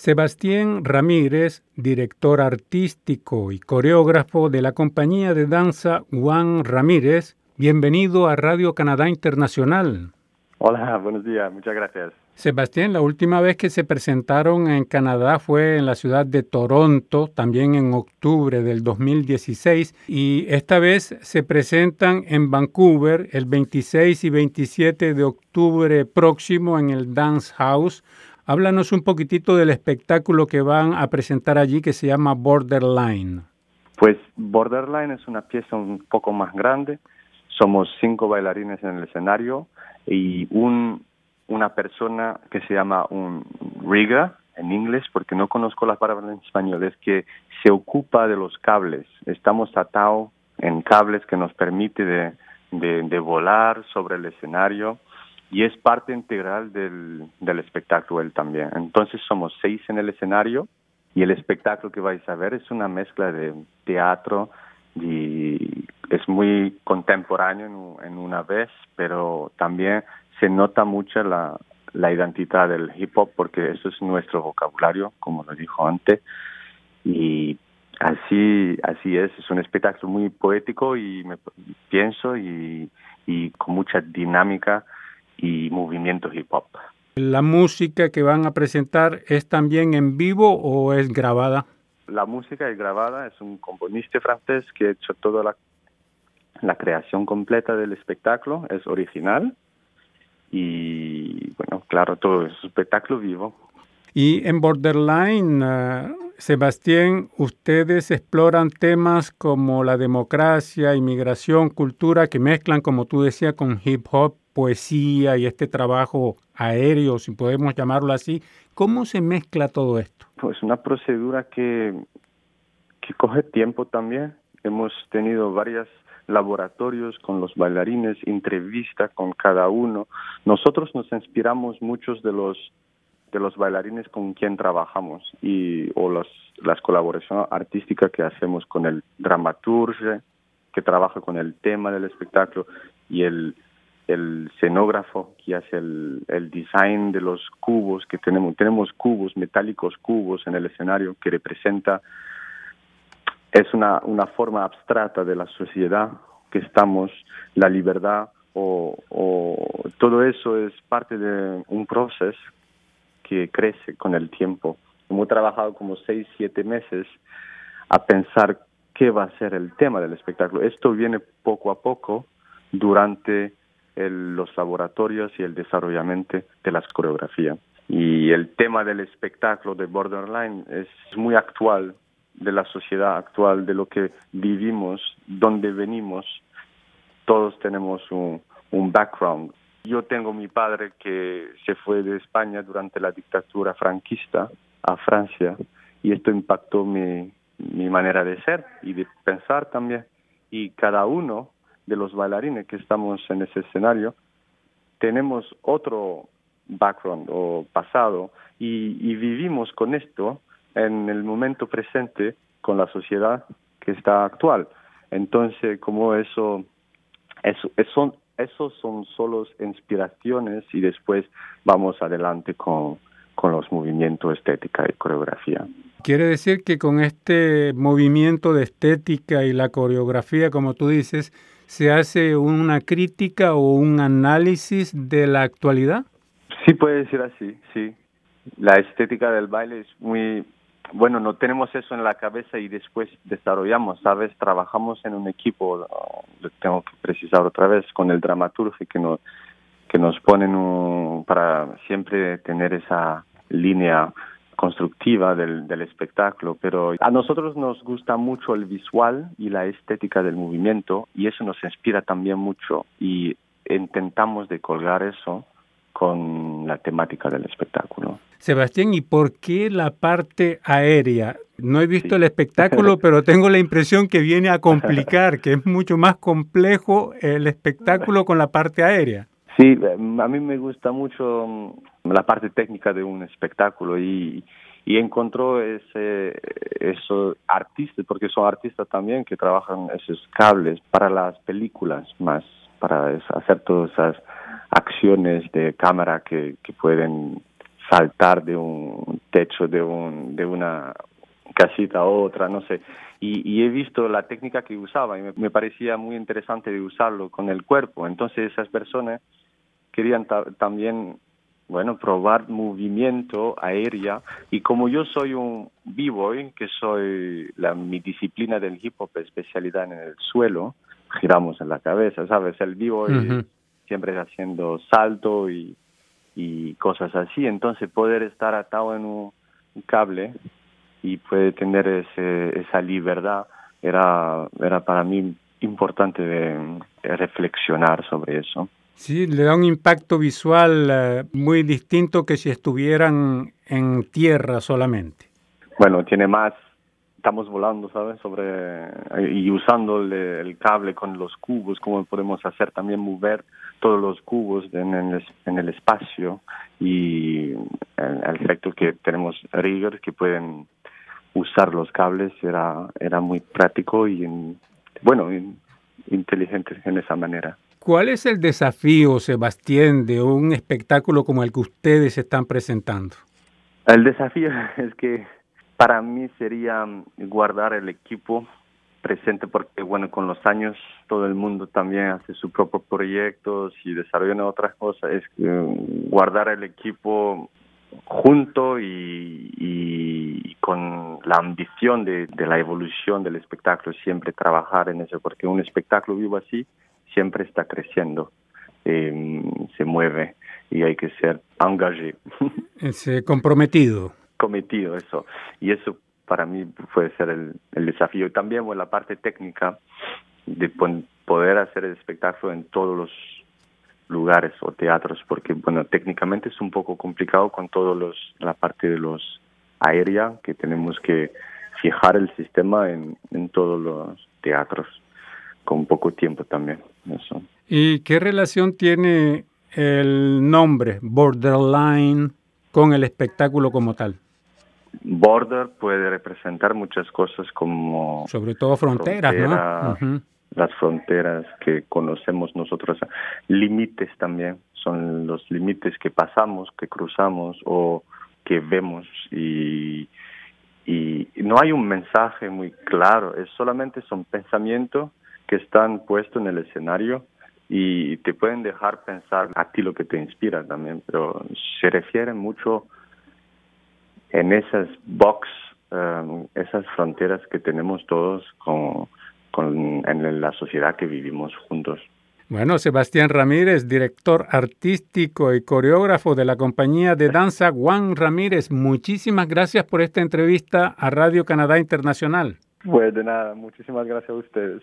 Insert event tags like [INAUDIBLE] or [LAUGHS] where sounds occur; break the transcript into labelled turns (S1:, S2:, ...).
S1: Sebastián Ramírez, director artístico y coreógrafo de la compañía de danza Juan Ramírez, bienvenido a Radio Canadá Internacional.
S2: Hola, buenos días, muchas gracias.
S1: Sebastián, la última vez que se presentaron en Canadá fue en la ciudad de Toronto, también en octubre del 2016, y esta vez se presentan en Vancouver el 26 y 27 de octubre próximo en el Dance House Háblanos un poquitito del espectáculo que van a presentar allí que se llama Borderline.
S2: Pues Borderline es una pieza un poco más grande. Somos cinco bailarines en el escenario y un, una persona que se llama un rigger en inglés, porque no conozco la palabra en español, es que se ocupa de los cables. Estamos atados en cables que nos permite de, de volar sobre el escenario y es parte integral del, del espectáculo él también. Entonces somos seis en el escenario y el espectáculo que vais a ver es una mezcla de teatro y es muy contemporáneo en, una vez, pero también se nota mucho la, la identidad del hip hop porque eso es nuestro vocabulario, como lo dijo antes, y así así es, es un espectáculo muy poético y me pienso y, y con mucha dinámica y movimiento hip hop.
S1: ¿La música que van a presentar es también en vivo o es grabada?
S2: La música es grabada, es un componista francés que ha hecho toda la, la creación completa del espectáculo, es original y bueno, claro, todo es espectáculo vivo.
S1: Y en Borderline, uh, Sebastián, ustedes exploran temas como la democracia, inmigración, cultura, que mezclan, como tú decías, con hip hop poesía y este trabajo aéreo, si podemos llamarlo así. ¿Cómo se mezcla todo esto?
S2: Pues una procedura que, que coge tiempo también. Hemos tenido varios laboratorios con los bailarines, entrevista con cada uno. Nosotros nos inspiramos muchos de los de los bailarines con quien trabajamos y o los, las colaboraciones artísticas que hacemos con el dramaturge que trabaja con el tema del espectáculo y el el escenógrafo que hace el, el design de los cubos que tenemos. Tenemos cubos, metálicos cubos en el escenario que representa, es una, una forma abstracta de la sociedad que estamos, la libertad o, o todo eso es parte de un proceso que crece con el tiempo. Hemos trabajado como seis, siete meses a pensar qué va a ser el tema del espectáculo. Esto viene poco a poco durante los laboratorios y el desarrollamiento de las coreografías. Y el tema del espectáculo de Borderline es muy actual de la sociedad actual, de lo que vivimos, donde venimos. Todos tenemos un, un background. Yo tengo mi padre que se fue de España durante la dictadura franquista a Francia y esto impactó mi, mi manera de ser y de pensar también. Y cada uno de los bailarines que estamos en ese escenario, tenemos otro background o pasado y, vivimos con esto en el momento presente con la sociedad que está actual. Entonces, como eso, eso, eso esos son solo inspiraciones y después vamos adelante con, con los movimientos estética y coreografía.
S1: Quiere decir que con este movimiento de estética y la coreografía, como tú dices, se hace una crítica o un análisis de la actualidad?
S2: Sí, puede decir así, sí. La estética del baile es muy, bueno, no tenemos eso en la cabeza y después desarrollamos, ¿sabes? Trabajamos en un equipo, tengo que precisar otra vez, con el dramaturgo que nos, que nos ponen para siempre tener esa línea constructiva del, del espectáculo, pero a nosotros nos gusta mucho el visual y la estética del movimiento y eso nos inspira también mucho y intentamos de colgar eso con la temática del espectáculo.
S1: Sebastián, ¿y por qué la parte aérea? No he visto el espectáculo, [LAUGHS] pero tengo la impresión que viene a complicar, que es mucho más complejo el espectáculo con la parte aérea.
S2: Sí, a mí me gusta mucho mm, la parte técnica de un espectáculo y, y encontró ese esos artistas porque son artistas también que trabajan esos cables para las películas más para hacer todas esas acciones de cámara que, pueden saltar de un techo de, un, de una casita a otra, no sé. Y, he visto la técnica que usaba y me, parecía muy interesante de usarlo con el cuerpo. Entonces esas personas querían también, bueno, probar movimiento aérea. Y como yo soy un b-boy, que soy la, mi disciplina del hip hop, especialidad en el suelo, giramos en la cabeza, ¿sabes? El b-boy siempre haciendo salto y, y cosas así. Entonces poder estar atado en un cable y puede tener ese, esa libertad era, era para mí importante de, reflexionar sobre eso.
S1: Sí, le da un impacto visual eh, muy distinto que si estuvieran en tierra solamente.
S2: Bueno, tiene más, estamos volando, ¿sabes? Sobre, y usando el, cable con los cubos, como podemos hacer también mover todos los cubos en el, en el espacio y el, efecto que tenemos riggers que pueden usar los cables era, era muy práctico y, bueno, inteligente en esa manera.
S1: ¿Cuál es el desafío, Sebastián, de un espectáculo como el que ustedes están presentando?
S2: El desafío [LAUGHS] es que para mí sería guardar el equipo presente porque, bueno, con los años todo el mundo también hace sus propios proyectos y desarrolla otras cosas. Es guardar el equipo junto y, con la ambición de, la evolución del espectáculo, siempre trabajar en eso, porque un espectáculo vivo así siempre está creciendo, em, se mueve y hay que ser engagé.
S1: Ese comprometido.
S2: Cometido, eso. Y eso para mí puede ser el, desafío. Y también bueno, la parte técnica de poder hacer el espectáculo en todos los lugares o teatros, porque bueno, técnicamente es un poco complicado con todos los la parte de los aérea que tenemos que fijar el sistema en, en todos los teatros con poco tiempo también. Eso.
S1: ¿Y qué relación tiene el nombre Borderline con el espectáculo como tal?
S2: Border puede representar muchas cosas como...
S1: Sobre todo fronteras, ¿no?
S2: las fronteras que conocemos nosotros, límites también, son los límites que pasamos, que cruzamos o que vemos y, y no hay un mensaje muy claro, es solamente son pensamientos que están puestos en el escenario y te pueden dejar pensar a ti lo que te inspira también, pero se refiere mucho en esas box, um, esas fronteras que tenemos todos con con, en la sociedad que vivimos juntos.
S1: Bueno, Sebastián Ramírez, director artístico y coreógrafo de la compañía de danza Juan Ramírez, muchísimas gracias por esta entrevista a Radio Canadá Internacional.
S2: Pues de nada, muchísimas gracias a ustedes.